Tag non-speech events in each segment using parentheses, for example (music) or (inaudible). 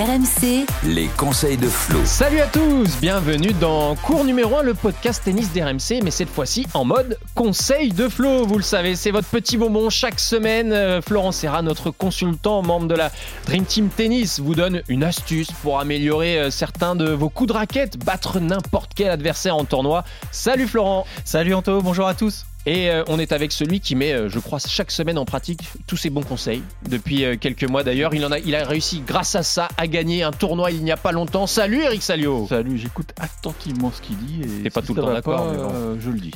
RMC, Les conseils de Flo. Salut à tous, bienvenue dans cours numéro 1, le podcast tennis d'RMC, mais cette fois-ci en mode conseil de Flo. Vous le savez, c'est votre petit bonbon chaque semaine. Euh, Florent Serra, notre consultant, membre de la Dream Team Tennis, vous donne une astuce pour améliorer euh, certains de vos coups de raquette, battre n'importe quel adversaire en tournoi. Salut Florent Salut Anto, bonjour à tous. Et euh, on est avec celui qui met, euh, je crois, chaque semaine en pratique tous ses bons conseils. Depuis euh, quelques mois d'ailleurs, il en a, il a réussi grâce à ça à gagner un tournoi il n'y a pas longtemps. Salut Eric Salio. Salut, j'écoute attentivement ce qu'il dit. et T'es pas si tout le temps d'accord, pas, bon. je le dis.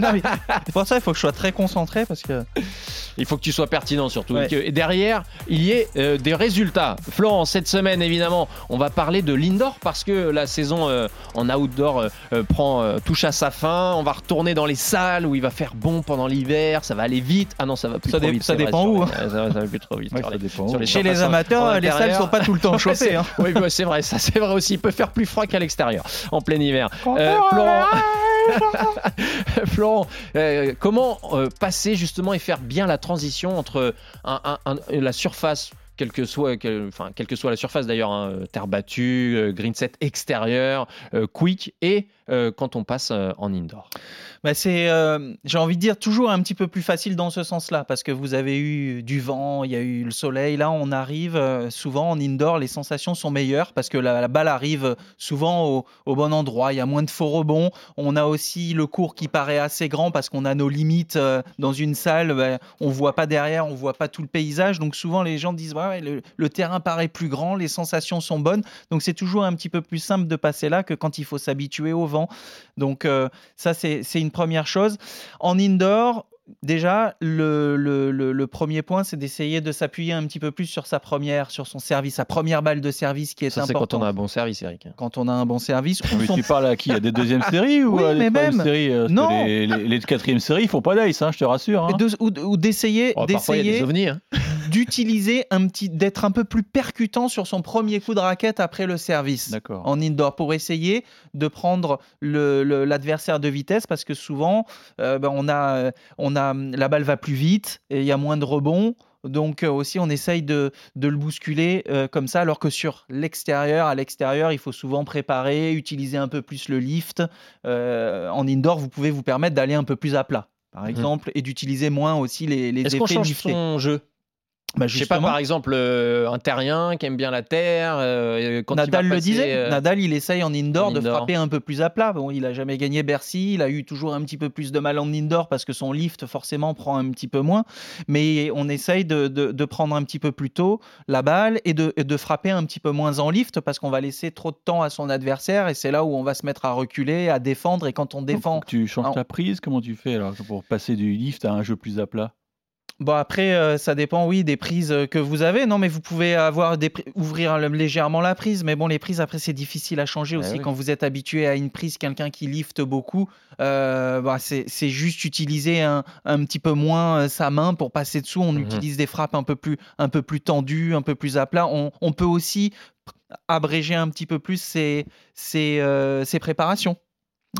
Non, mais pour ça, il faut que je sois très concentré parce que Il faut que tu sois pertinent surtout. Ouais. Et que derrière, il y ait euh, des résultats. Florent, cette semaine, évidemment, on va parler de l'indoor parce que la saison euh, en outdoor euh, prend, touche à sa fin. On va retourner dans les salles où il va faire bon pendant l'hiver. Ça va aller vite. Ah non, ça va plus Ça trop vite. ça vrai, dépend où, les- (laughs) Ça, va- plus trop vite. Ouais, sur ça les- dépend. sur les chez les amateurs, les salles intérieur. sont pas tout le temps (laughs) chauffées. hein. (laughs) Oui, bah, c'est vrai, ça c'est vrai aussi. Il peut faire plus froid qu'à l'extérieur en plein hiver. Euh, Florent, (laughs) Florent, euh, comment euh, passer justement et faire bien la transition entre la surface quelle que soit, que soit la surface d'ailleurs, hein, terre battue, euh, green set extérieur, euh, quick, et euh, quand on passe euh, en indoor. Bah, c'est, euh, j'ai envie de dire, toujours un petit peu plus facile dans ce sens-là parce que vous avez eu du vent, il y a eu le soleil. Là, on arrive souvent en indoor, les sensations sont meilleures parce que la, balle arrive souvent au, bon endroit. Il y a moins de faux rebonds. On a aussi le cours qui paraît assez grand parce qu'on a nos limites dans une salle. bah, on voit pas derrière, on voit pas tout le paysage. Donc souvent, les gens disent ouais, le, le terrain paraît plus grand, les sensations sont bonnes. Donc c'est toujours un petit peu plus simple de passer là que quand il faut s'habituer au vent. Donc euh, ça, c'est une première chose. En indoor, déjà, le, le- le- le premier point, c'est d'essayer de s'appuyer un petit peu plus sur sa première, sur son service, sa première balle de service qui est Ça, c'est quand on a un bon service, Eric. Quand on a un bon service. Mais tu parles à qui? À des deuxièmes (laughs) séries ou Oui, à des même. séries que Non. Les, les, les quatrièmes séries, ils font pas d'ace, hein, je te rassure. hein. de- ou, ou d'essayer Oh, parfois, il y a des d'essayer hein. D'utiliser un petit d'être un peu plus percutant sur son premier coup de raquette après le service. En indoor pour essayer de prendre le- le- l'adversaire de vitesse parce que souvent euh, ben, on a euh, on a la balle va plus vite et il y a moins de rebonds. Donc euh, aussi on essaye de, de le bousculer euh, comme ça alors que sur l'extérieur à l'extérieur il faut souvent préparer utiliser un peu plus le lift. Euh, en indoor vous pouvez vous permettre d'aller un peu plus à plat par exemple et d'utiliser moins aussi les, les Mhm. Est-ce qu'on change liftés. son jeu? Bah, Je sais pas, par exemple, euh, un terrien qui aime bien la terre. euh, quand il Nadal le disait, euh, Nadal il essaye en indoor en de indoor. frapper un peu plus à plat. Bon, il a jamais gagné Bercy, il a eu toujours un petit peu plus de mal en indoor parce que son lift forcément prend un petit peu moins. Mais on essaye de, de- de prendre un petit peu plus tôt la balle et de, et de frapper un petit peu moins en lift parce qu'on va laisser trop de temps à son adversaire et c'est là où on va se mettre à reculer, à défendre et quand on Donc, défend. que tu changes ta prise, comment tu fais alors pour passer du lift à un jeu plus à plat? Bon après euh, ça dépend oui des prises euh, que vous avez. Non mais vous pouvez avoir des ouvrir légèrement la prise mais bon les prises après c'est difficile à changer Ah aussi oui. quand vous êtes habitué à une prise quelqu'un qui lifte beaucoup euh, bah, c'est c'est juste utiliser un, un petit peu moins euh, sa main pour passer dessous. On Mhm. utilise des frappes un peu plus un peu plus tendues, un peu plus à plat. On, on peut aussi abréger un petit peu plus ses, ses, ses préparations.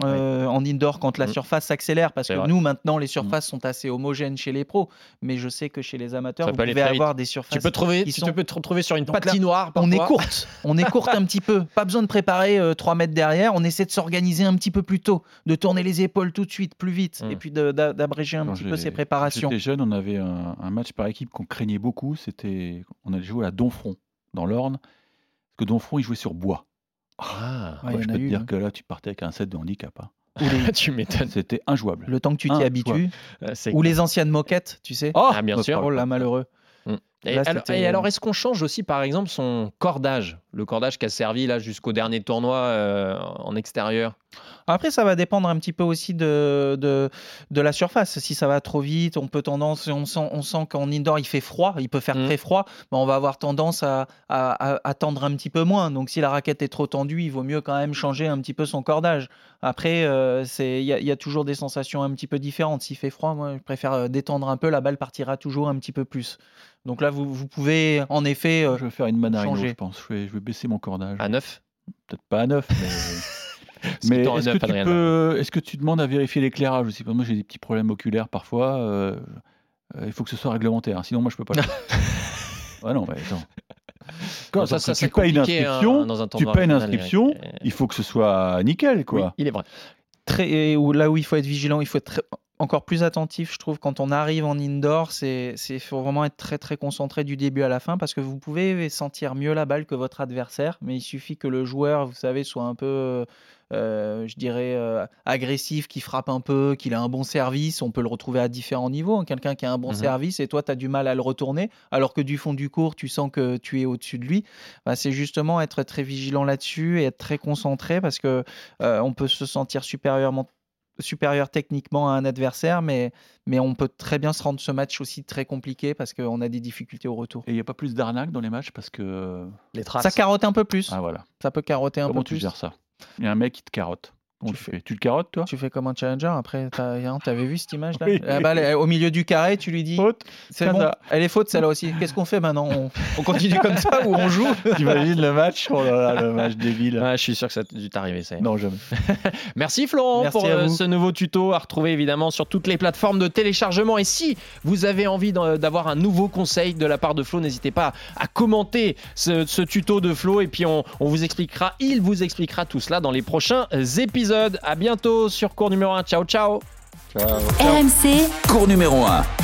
Euh, en indoor quand la Mhm. surface s'accélère parce que vrai. nous maintenant les surfaces sont assez homogènes chez les pros mais je sais que chez les amateurs Ça vous peut aller pouvez vite. avoir des surfaces Tu peux, trouver, qui tu sont- peux te retrouver sur une Donc là, patinoire. on est courte on est courte un petit peu (laughs) pas besoin de préparer 3 mètres derrière on essaie de s'organiser un petit peu plus tôt de tourner les épaules tout de suite plus vite Mhm. et puis d'abréger un Quand petit peu ses préparations J'étais jeune, on avait un, un match par équipe qu'on craignait beaucoup. C'était, on allait jouer à Donfront, dans l'Orne. Parce que Donfront, il jouait sur bois. Ah, Ouais, Ouais, je peux te eu, dire hein. que là, tu partais avec un set de handicap. hein. (laughs) (laughs) tu m'étonnes. C'était injouable. le temps que tu t'y habitues Euh, c'est- ou les anciennes moquettes tu sais Oh, Ah, bien me sûr. oh là malheureux Et Là, alors, c'était- et alors, est-ce qu'on change aussi, par exemple, son cordage Le cordage qui a servi là jusqu'au dernier tournoi euh, en extérieur? Après, ça va dépendre un petit peu aussi de, de, de la surface. Si ça va trop vite, on peut tendance, on sent, on sent qu'en indoor il fait froid, il peut faire Mhm. très froid, mais on va avoir tendance à, à, à- à tendre un petit peu moins. Donc si la raquette est trop tendue, il vaut mieux quand même changer un petit peu son cordage. Après, euh, il y, y a toujours des sensations un petit peu différentes. S'il fait froid, moi je préfère euh, détendre un peu, la balle partira toujours un petit peu plus. Donc là, vous, vous pouvez en effet. euh, Je vais faire une changer. je pense. Je vais, je vais baisser mon cordage. à 9 Peut-être pas à 9, mais. (laughs) Ce mais est-ce que, neuf, tu Adrien. peux, est-ce que tu demandes à vérifier l'éclairage aussi? Moi, j'ai des petits problèmes oculaires parfois. euh, euh, il faut que ce soit réglementaire, hein, sinon moi, je peux pas. le (laughs) ouais, non, mais attends. quand, ça, ça, c'est tu payes une inscription, hein, dans un tu payes une inscription, il faut que ce soit nickel, quoi. Oui, il est vrai. très, et où- là où il faut être vigilant, il faut être très- encore plus attentif, je trouve, quand on arrive en indoor, c'est il faut vraiment être très très concentré du début à la fin parce que vous pouvez sentir mieux la balle que votre adversaire, mais il suffit que le joueur, vous savez, soit un peu, euh, je dirais, euh, agressif, qui frappe un peu, qu'il a un bon service, on peut le retrouver à différents niveaux. hein. Quelqu'un qui a un bon Mhm. service et toi, tu as du mal à le retourner, alors que du fond du cours, tu sens que tu es au-dessus de lui. Bah, c'est justement être très vigilant là-dessus et être très concentré parce que euh, on peut se sentir supérieurement supérieur techniquement à un adversaire, mais, mais on peut très bien se rendre ce match aussi très compliqué parce qu'on a des difficultés au retour. Et il n'y a pas plus d'arnaque dans les matchs parce que. Les traces. Ça carotte un peu plus. Ah voilà. Ça peut carotter un Comment peu tu plus. gères ça? Il y a un mec qui te carotte. Tu fais- le carottes, toi? Tu fais comme un challenger. Après, t'avais vu cette image-là Oui. Balle est au milieu du carré, tu lui dis Faute C'est bon, elle est faute celle-là aussi. Qu'est-ce qu'on fait maintenant? On, on continue comme ça ou on joue? T'imagines le match? Oh là là, le match débile. Ouais, je suis sûr que ça a dû t'arriver, ça. Non, jamais. (laughs) Merci Florent Merci pour euh, ce nouveau tuto à retrouver évidemment sur toutes les plateformes de téléchargement. Et si vous avez envie d'en- d'avoir un nouveau conseil de la part de Flo, n'hésitez pas à commenter ce, ce tuto de Flo et puis on, on vous expliquera, il vous expliquera tout cela dans les prochains épisodes. À bientôt sur cours numéro 1. Ciao ciao Ciao. RMC Cours numéro 1.